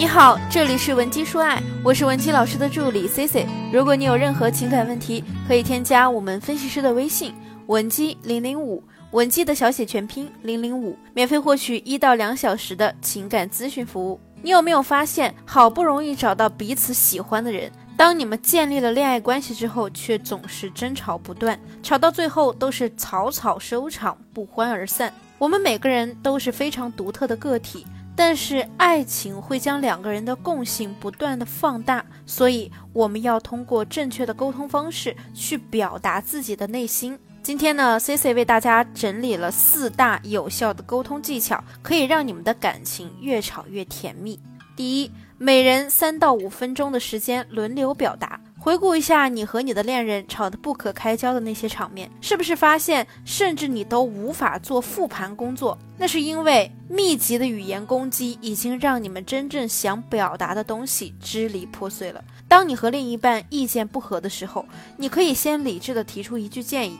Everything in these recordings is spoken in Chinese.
你好，这里是文姬说爱，我是文姬老师的助理 C C。如果你有任何情感问题，可以添加我们分析师的微信文姬零零五，文姬的小写全拼零零五，免费获取一到两小时的情感咨询服务。你有没有发现，好不容易找到彼此喜欢的人，当你们建立了恋爱关系之后，却总是争吵不断，吵到最后都是草草收场，不欢而散。我们每个人都是非常独特的个体。但是爱情会将两个人的共性不断的放大，所以我们要通过正确的沟通方式去表达自己的内心。今天呢，C C 为大家整理了四大有效的沟通技巧，可以让你们的感情越吵越甜蜜。第一，每人三到五分钟的时间轮流表达。回顾一下你和你的恋人吵得不可开交的那些场面，是不是发现甚至你都无法做复盘工作？那是因为密集的语言攻击已经让你们真正想表达的东西支离破碎了。当你和另一半意见不合的时候，你可以先理智的提出一句建议：“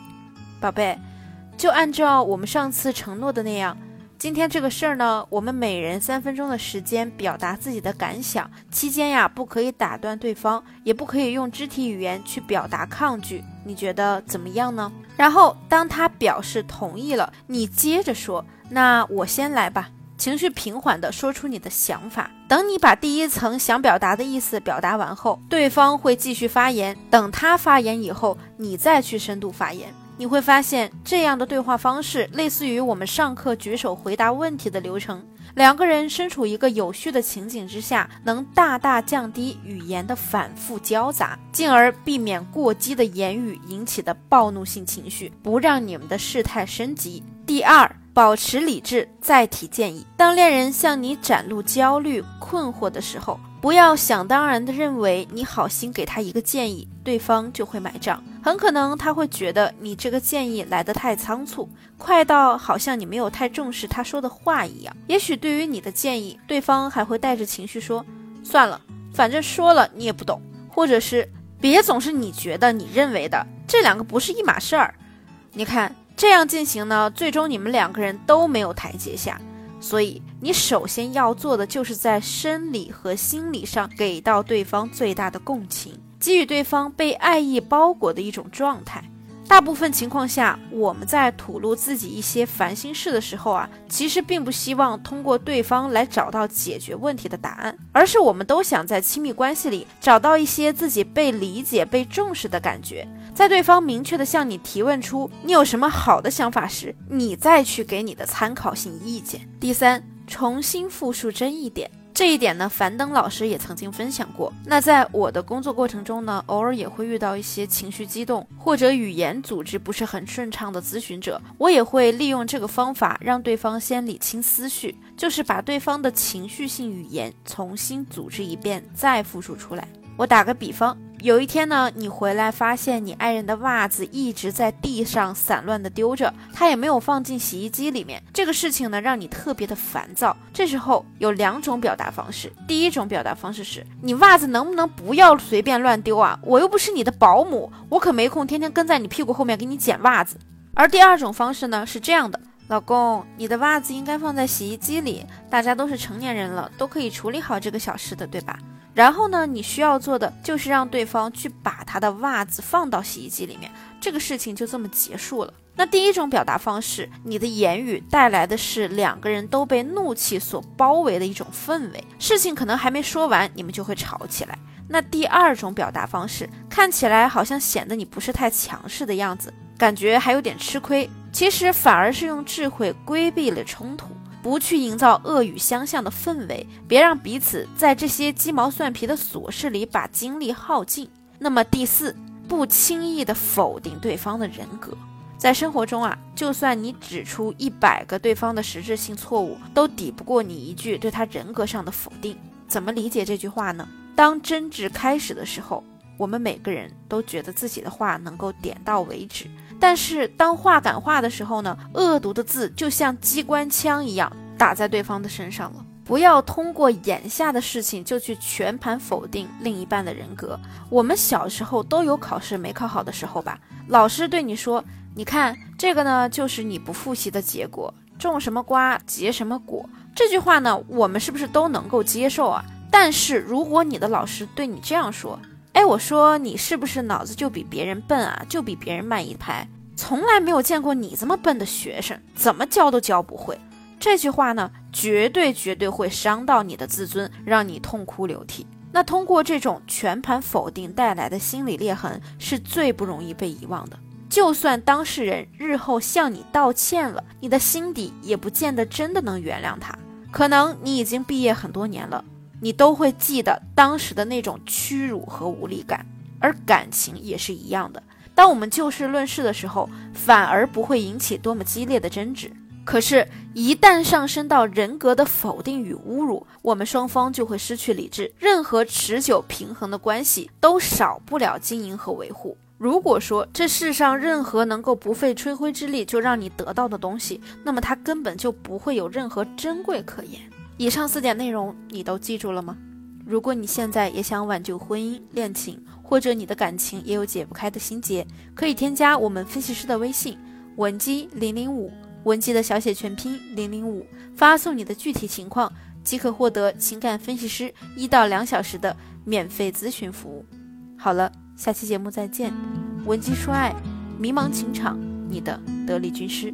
宝贝，就按照我们上次承诺的那样。”今天这个事儿呢，我们每人三分钟的时间表达自己的感想，期间呀不可以打断对方，也不可以用肢体语言去表达抗拒。你觉得怎么样呢？然后当他表示同意了，你接着说：“那我先来吧。”情绪平缓地说出你的想法。等你把第一层想表达的意思表达完后，对方会继续发言。等他发言以后，你再去深度发言。你会发现，这样的对话方式类似于我们上课举手回答问题的流程。两个人身处一个有序的情景之下，能大大降低语言的反复交杂，进而避免过激的言语引起的暴怒性情绪，不让你们的事态升级。第二。保持理智，再提建议。当恋人向你展露焦虑、困惑的时候，不要想当然的认为你好心给他一个建议，对方就会买账。很可能他会觉得你这个建议来得太仓促，快到好像你没有太重视他说的话一样。也许对于你的建议，对方还会带着情绪说：“算了，反正说了你也不懂。”或者是“别总是你觉得、你认为的，这两个不是一码事儿。”你看。这样进行呢，最终你们两个人都没有台阶下，所以你首先要做的就是在生理和心理上给到对方最大的共情，给予对方被爱意包裹的一种状态。大部分情况下，我们在吐露自己一些烦心事的时候啊，其实并不希望通过对方来找到解决问题的答案，而是我们都想在亲密关系里找到一些自己被理解、被重视的感觉。在对方明确的向你提问出你有什么好的想法时，你再去给你的参考性意见。第三，重新复述争议点。这一点呢，樊登老师也曾经分享过。那在我的工作过程中呢，偶尔也会遇到一些情绪激动或者语言组织不是很顺畅的咨询者，我也会利用这个方法让对方先理清思绪，就是把对方的情绪性语言重新组织一遍，再复述出来。我打个比方。有一天呢，你回来发现你爱人的袜子一直在地上散乱的丢着，他也没有放进洗衣机里面。这个事情呢，让你特别的烦躁。这时候有两种表达方式，第一种表达方式是你袜子能不能不要随便乱丢啊？我又不是你的保姆，我可没空天天跟在你屁股后面给你捡袜子。而第二种方式呢是这样的，老公，你的袜子应该放在洗衣机里，大家都是成年人了，都可以处理好这个小事的，对吧？然后呢，你需要做的就是让对方去把他的袜子放到洗衣机里面，这个事情就这么结束了。那第一种表达方式，你的言语带来的是两个人都被怒气所包围的一种氛围，事情可能还没说完，你们就会吵起来。那第二种表达方式，看起来好像显得你不是太强势的样子，感觉还有点吃亏，其实反而是用智慧规避了冲突。不去营造恶语相向的氛围，别让彼此在这些鸡毛蒜皮的琐事里把精力耗尽。那么第四，不轻易的否定对方的人格。在生活中啊，就算你指出一百个对方的实质性错误，都抵不过你一句对他人格上的否定。怎么理解这句话呢？当争执开始的时候，我们每个人都觉得自己的话能够点到为止。但是当话赶话的时候呢，恶毒的字就像机关枪一样打在对方的身上了。不要通过眼下的事情就去全盘否定另一半的人格。我们小时候都有考试没考好的时候吧？老师对你说：“你看这个呢，就是你不复习的结果，种什么瓜结什么果。”这句话呢，我们是不是都能够接受啊？但是如果你的老师对你这样说，哎，我说你是不是脑子就比别人笨啊？就比别人慢一拍，从来没有见过你这么笨的学生，怎么教都教不会。这句话呢，绝对绝对会伤到你的自尊，让你痛哭流涕。那通过这种全盘否定带来的心理裂痕，是最不容易被遗忘的。就算当事人日后向你道歉了，你的心底也不见得真的能原谅他。可能你已经毕业很多年了。你都会记得当时的那种屈辱和无力感，而感情也是一样的。当我们就事论事的时候，反而不会引起多么激烈的争执。可是，一旦上升到人格的否定与侮辱，我们双方就会失去理智。任何持久平衡的关系都少不了经营和维护。如果说这世上任何能够不费吹灰之力就让你得到的东西，那么它根本就不会有任何珍贵可言。以上四点内容你都记住了吗？如果你现在也想挽救婚姻、恋情，或者你的感情也有解不开的心结，可以添加我们分析师的微信文姬零零五，文姬的小写全拼零零五，发送你的具体情况即可获得情感分析师一到两小时的免费咨询服务。好了，下期节目再见，文姬说爱，迷茫情场，你的得力军师。